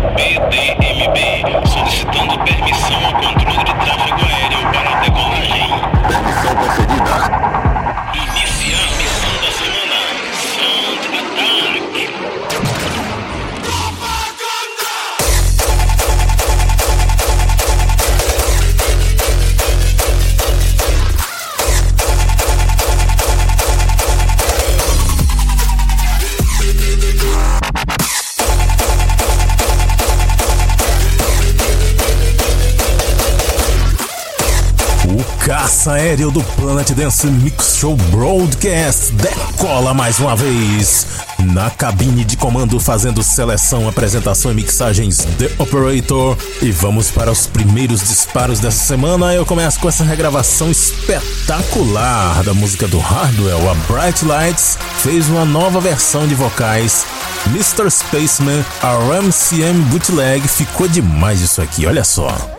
PDMB, solicitando permissão ao controle de tráfego aéreo para a decolagem. Permissão concedida. Aéreo do Planet Dance Mix Show Broadcast decola mais uma vez. Na cabine de comando, fazendo seleção, apresentação e mixagens The Operator. E vamos para os primeiros disparos dessa semana. Eu começo com essa regravação espetacular da música do Hardwell. A Bright Lights fez uma nova versão de vocais. Mr. Spaceman, a RMCM Bootleg. Ficou demais isso aqui, olha só.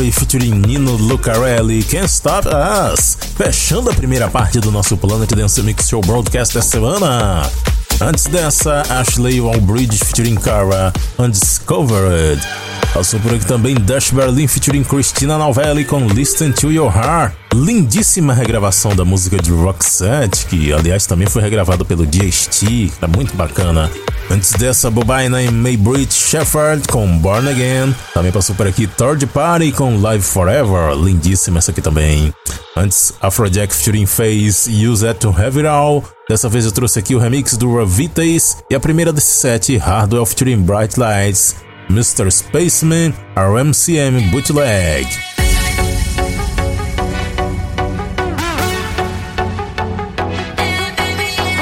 Larry featuring Nino Lucarelli, Can't Stop Us, fechando a primeira parte do nosso Planet Dance Mix Show Broadcast da semana. Antes dessa, Ashley Wallbridge featuring Cara, Undiscovered. Passou por aqui também Dash Berlin featuring Christina Novelli com Listen to Your Heart. Lindíssima regravação da música de Roxette, que aliás também foi regravada pelo DST, tá muito bacana. Antes dessa, Bobina e Maybrit Shepherd com Born Again. Também passou por aqui Third Party com Live Forever, lindíssima essa aqui também. Antes, Afrojack featuring Face, Use It to Have It All. Dessa vez eu trouxe aqui o remix do Ravitas e a primeira desse set, Hardwell featuring Bright Lights, Mr. Spaceman, RMCM Bootleg.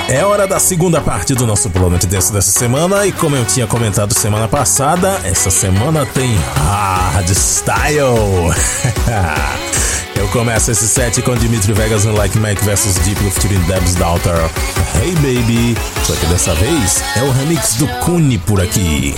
É hora da segunda parte do nosso Planet Dance dessa semana e como eu tinha comentado semana passada, essa semana tem Hardstyle. eu começo esse set com Dimitri Vegas e Like Mike vs Deep featuring Deb's Daughter. Hey Baby, só que dessa vez é o remix do Kuni por aqui.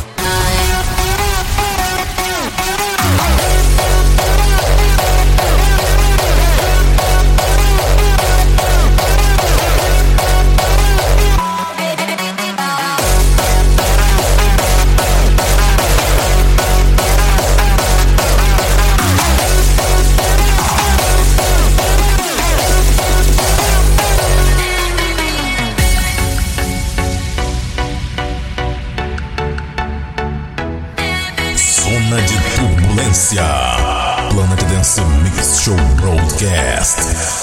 Turbulência. Planet Dance Mix Show Broadcast.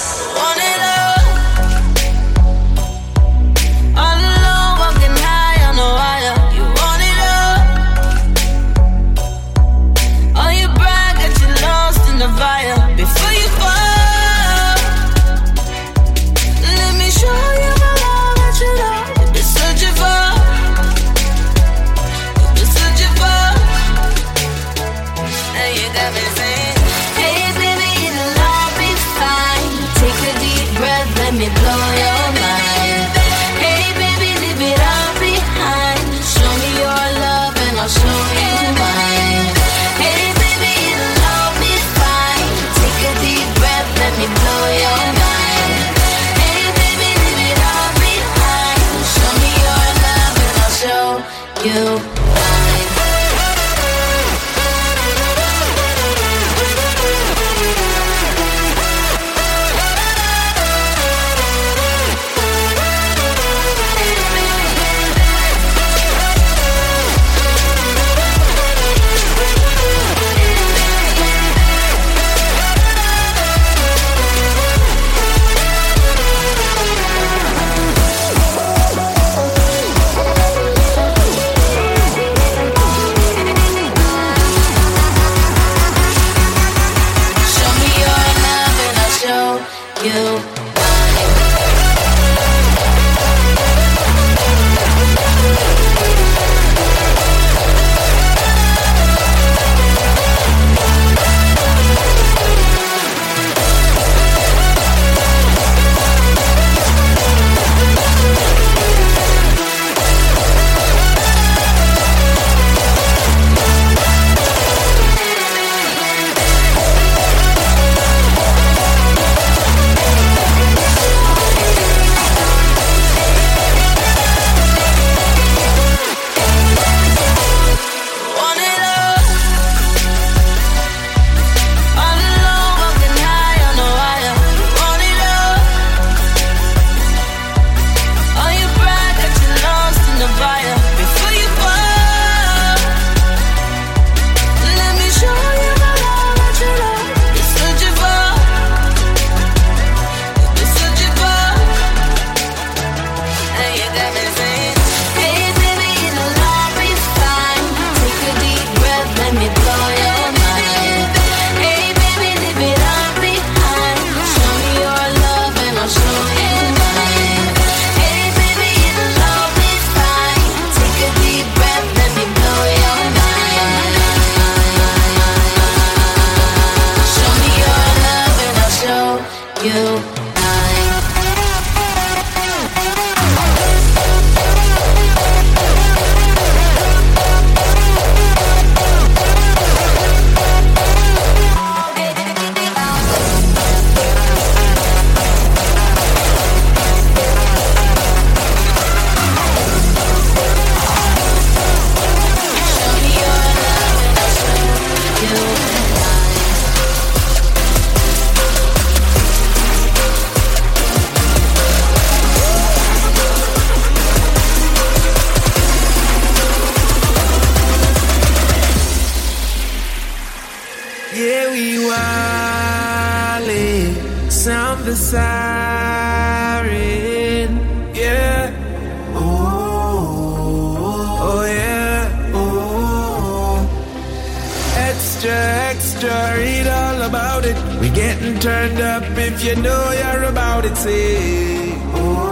extra, read all about it. We getting turned up if you know you're about it. Say, oh.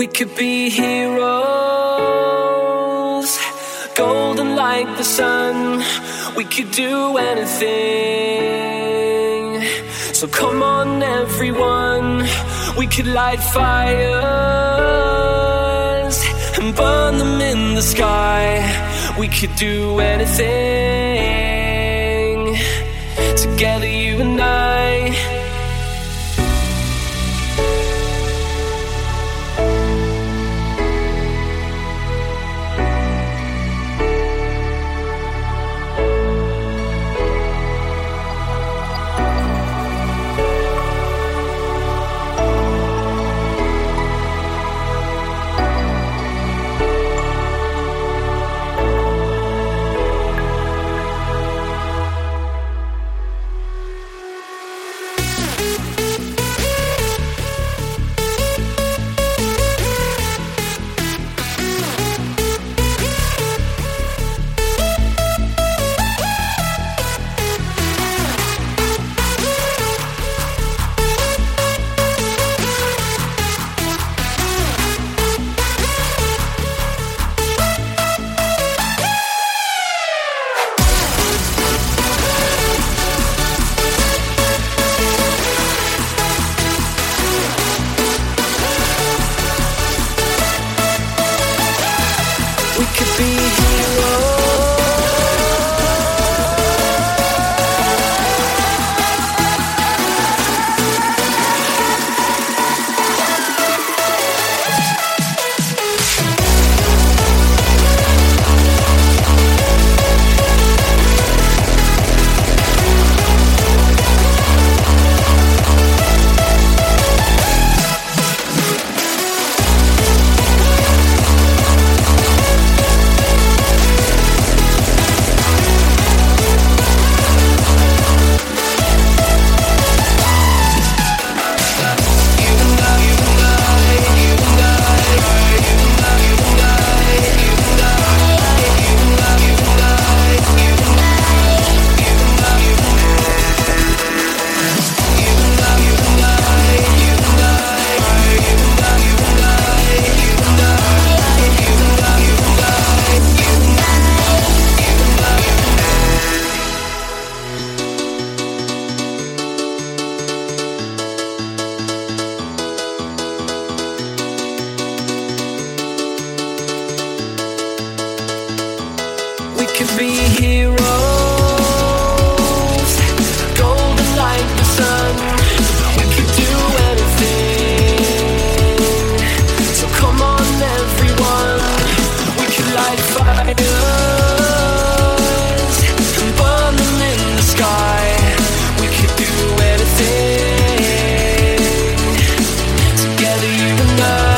We could be heroes, golden like the sun. We could do anything. So come on, everyone. We could light fires and burn them in the sky. We could do anything together the night.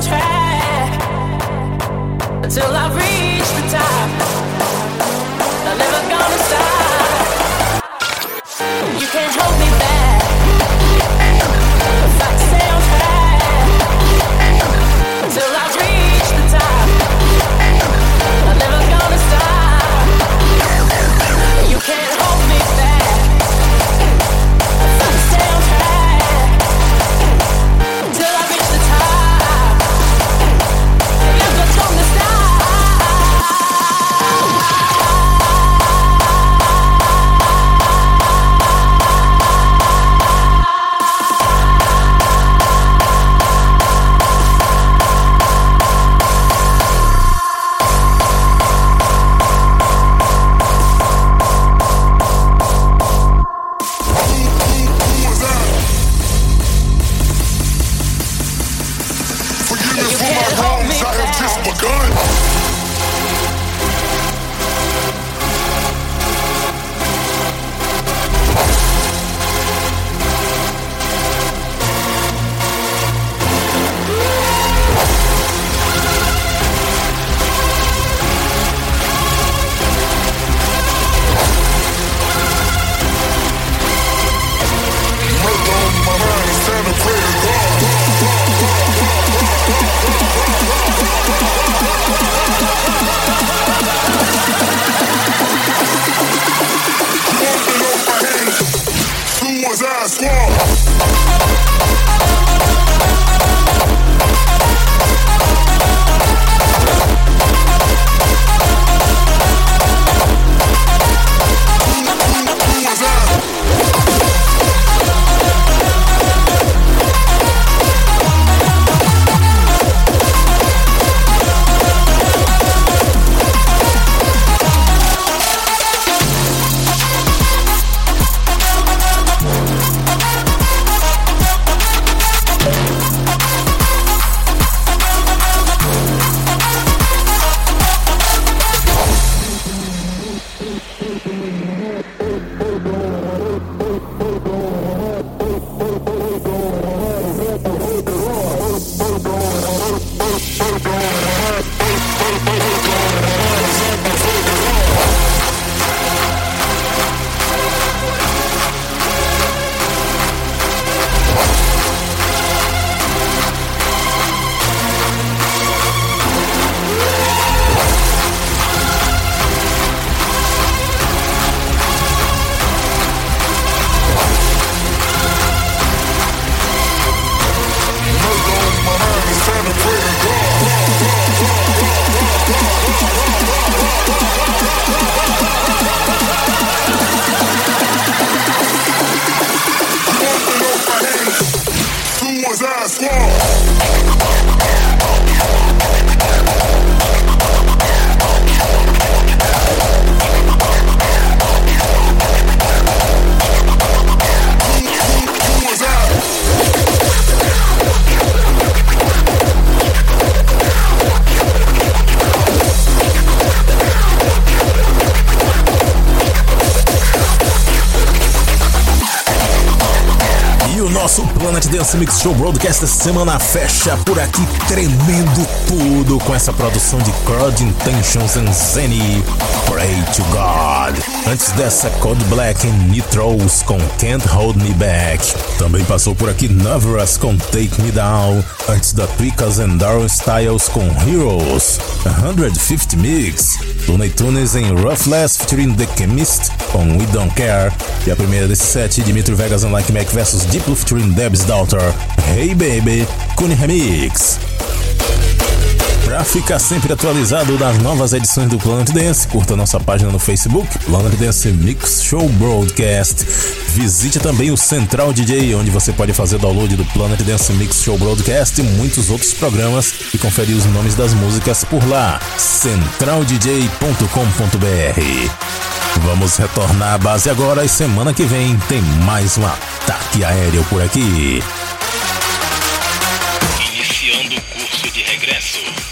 track until I reach. Planet Dance Mix Show Broadcast essa semana fecha por aqui tremendo tudo com essa produção de Crowd Intentions and Zenny Pray to God. Antes dessa Code Black and Nitros com Can't Hold Me Back. Também passou por aqui Navarras com Take Me Down. Antes da Tweakers and Darren Styles com Heroes. 150 Mix. Looney Tunes em Roughless featuring The Chemist com We Don't Care. E a primeira desse set, Dimitri Vegas and Like Mac vs Diplo featuring Deb's Daughter. Hey Baby, Kuni Remix. Pra ficar sempre atualizado das novas edições do Planet Dance, curta nossa página no Facebook, Planet Dance Mix Show Broadcast. Visite também o Central DJ, onde você pode fazer download do Planet Dance Mix Show Broadcast e muitos outros programas e conferir os nomes das músicas por lá. centraldj.com.br. Vamos retornar à base agora e semana que vem tem mais um ataque aéreo por aqui. Iniciando o curso de regresso.